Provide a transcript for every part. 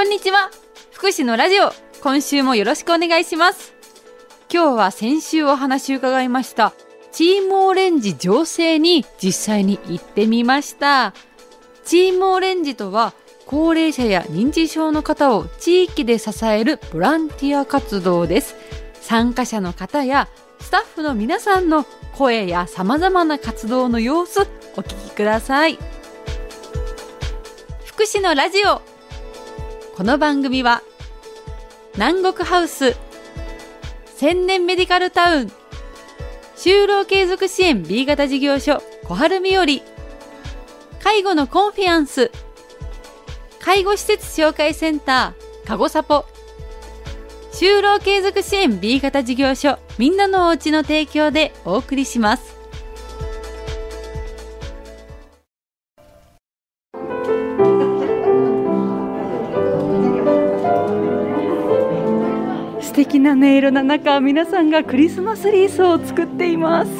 こんにちは。福祉のラジオ。今週もよろしくお願いします。今日は先週お話伺いました。チームオレンジ醸成に実際に行ってみました。チームオレンジとは高齢者や認知症の方を地域で支えるボランティア活動です。参加者の方やスタッフの皆さんの声や様々な活動の様子お聞きください。福祉のラジオ。この番組は南国ハウス千年メディカルタウン就労継続支援 B 型事業所小春日和介護のコンフィアンス介護施設紹介センターかごさぽ就労継続支援 B 型事業所みんなのおうちの提供でお送りします。素敵な音色の中皆さんがクリスマスリースを作っています。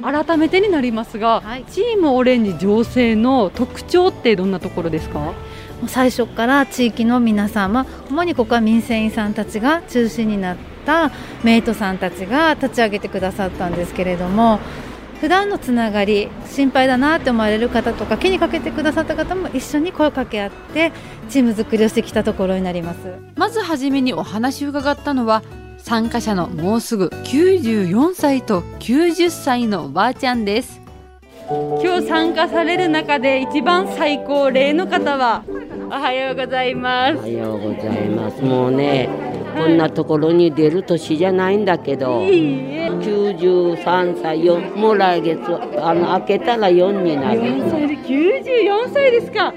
改めてになりますが、はい。チームオレンジ醸成の特徴ってどんなところですか？最初から地域の皆さん、まあ、主にここは民生委員さんたちが中心になったメイトさんたちが立ち上げてくださったんですけれども普段のつながり心配だなって思われる方とか気にかけてくださった方も一緒に声をかけ合ってチーム作りをしてきたところになります。まずはじめにお話を伺ったのは参加者のもうすぐ94歳と90歳のおばあちゃんです。今日参加される中で一番最高齢の方は？おはようございまおはようございます。もうね、こんなところに出る年じゃないんだけど、すいいえ93歳、よもう来月、あの、開けたら4になる。4歳で94歳ですか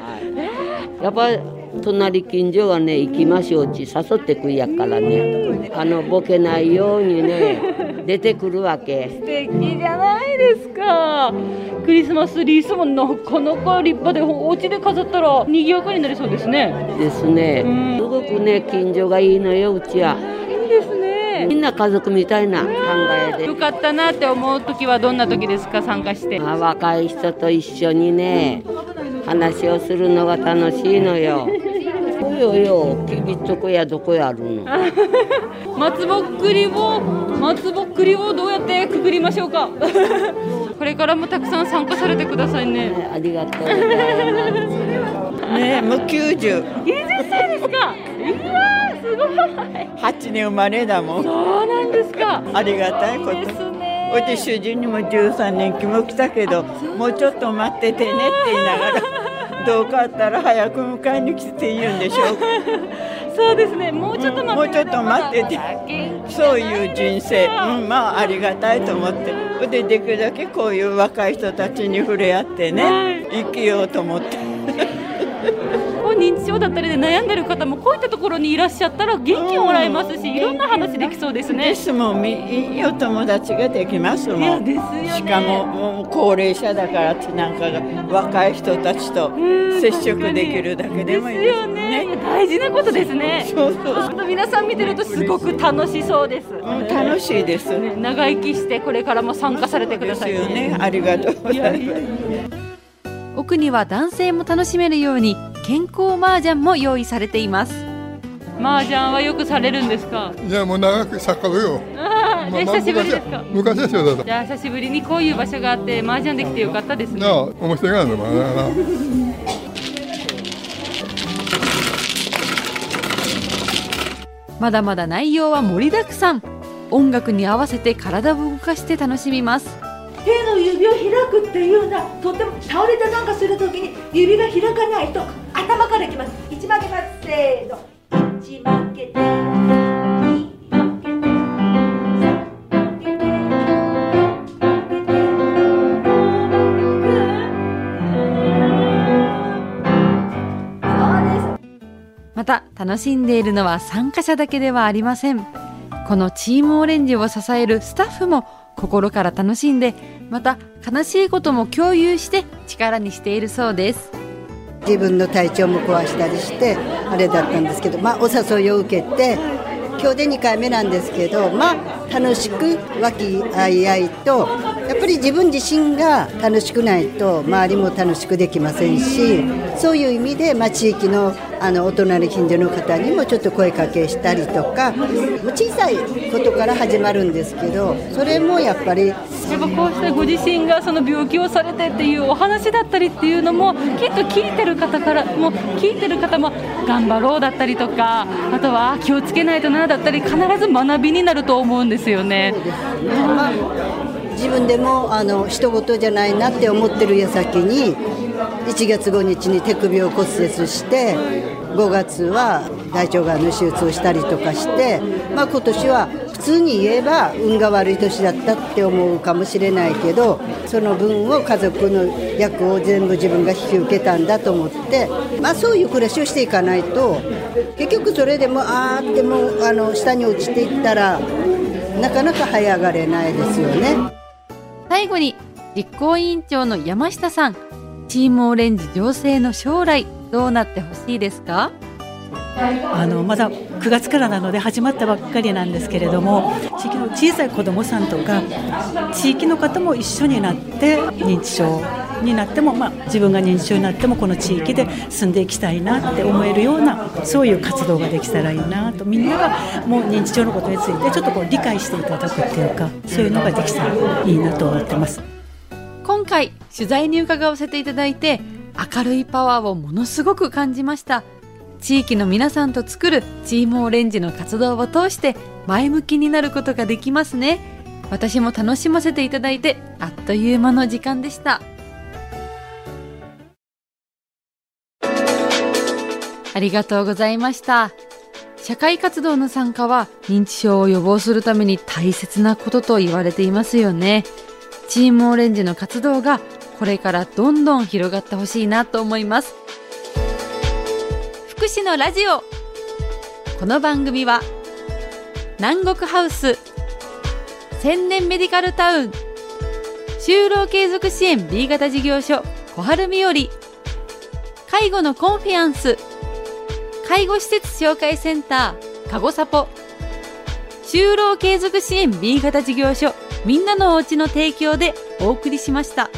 やっぱ隣近所がね、行きましょうち誘ってくいやからね、あの、ボケないようにね、出てくるわけ。素敵じゃないですかクリスマスリースもなかなか立派でお家で飾ったら賑やかになりそうですねですねうん。すごくね、近所がいいのよ、うちは。みんな家族みたいな考えでよ。かったなって思う時はどんな時ですか？参加してまあ、若い人と一緒にね話をするのが楽しいのよ。およよ、きびっとこやどこやあるの。松ぼっくりを松ぼっくりをどうやってくぐりましょうか？これからもたくさん参加されてくださいねありがとうございます。ねもう90 90歳ですかいやーすごい。8年生まれだもん。そうなんですか。ありがたいこいいですとねうち主人にも13年期も来たけどもうちょっと待っててねって言いながら どうかあったら早く迎えに来て言うんでしょう。そうですね。もうちょっと待ってもうちょっと待ってて。そういう人生、うん、まあありがたいと思って。でできるだけこういう若い人たちに触れ合ってね生きようと思って。だったりで悩んでる方もこういったところにいらっしゃったら元気をもらえますしいろんな話できそうですね。ですもんみいいお友達ができますもん。いやですよね。しかももう高齢者だからってなんかが若い人たちと接触できるだけでもいいですよね。大事なことですね。そうそう皆さん見てるとすごく楽しそうです、うん楽しいです。ね長生きしてこれからも参加されてください。ですよね。ありがとうございます。奥には男性も楽しめるように健康麻雀も用意されています。麻雀はよくされるんですか？いやもう長く作家よ。ああ、じゃあ久しぶりですか？昔はそうだ。じゃあ久しぶりにこういう場所があって麻雀できてよかったですね。なあ面白いな。まだまだ内容は盛りだくさん。音楽に合わせて体を動かして楽しみます。手の指を開くっていうのはとても倒れたなんかするときに指が開かないと頭からいきます。一曲げます。せーの。一曲げて。二曲げて。また楽しんでいるのは参加者だけではありませんこのチームオレンジを支えるスタッフも心から楽しんでまた悲しいことも共有して。力にして。いるそうです自分の体調も壊したりしてあれだったんですけど、まあ、お誘いを受けて今日で2回目なんですけど、まあ、楽しく和気あいあいとやっり自分自身が楽しくないと周りも楽しくできませんしそういう意味で、まあ、地域のあのお隣近所の方にもちょっと声かけしたりとか小さいことから始まるんですけどそれもやっぱりやっぱこうしてご自身がその病気をされてっていうお話だったりっていうのもきっと聞いてる方からも聞いてる方も頑張ろうだったりとかあとは気をつけないとなだったり必ず学びになると思うんですよね。まあ自分でもあの人事じゃないなって思ってる矢先に1月5日に手首を骨折して5月は大腸がんの手術をしたりとかして、まあ、今年は普通に言えば運が悪い年だったって思うかもしれないけどその分を家族の役を全部自分が引き受けたんだと思って、まあ、そういう暮らしをしていかないと結局それでもあーってもうあの下に落ちていったらなかなか這い上がれないですよね。最後に実行委員長の山下さんチームオレンジ情勢の将来どうなってほしいですか？あのまだ9月からなので始まったばっかりなんですけれども地域の小さい子どもさんとか地域の方も一緒になって認知症になっても、まあ、自分が認知症になってもこの地域で住んでいきたいなって思えるようなそういう活動ができたらいいなとみんながもう認知症のことについてちょっとこう理解していただくっていうかそういうのができたらいいなと思ってます。今回取材に伺わせていただいて明るいパワーをものすごく感じました。地域の皆さんと作るチームオレンジの活動を通して前向きになることができますね。私も楽しませていただいてあっという間の時間でした。ありがとうございました。社会活動の参加は認知症を予防するために大切なことと言われていますよね。チームオレンジの活動がこれからどんどん広がってほしいなと思います。福祉のラジオ。この番組は南国ハウス千年メディカルタウン就労継続支援 B 型事業所小春日和介護のコンフィアンス介護施設紹介センターかごサポ就労継続支援 B 型事業所みんなのおうちの提供でお送りしました。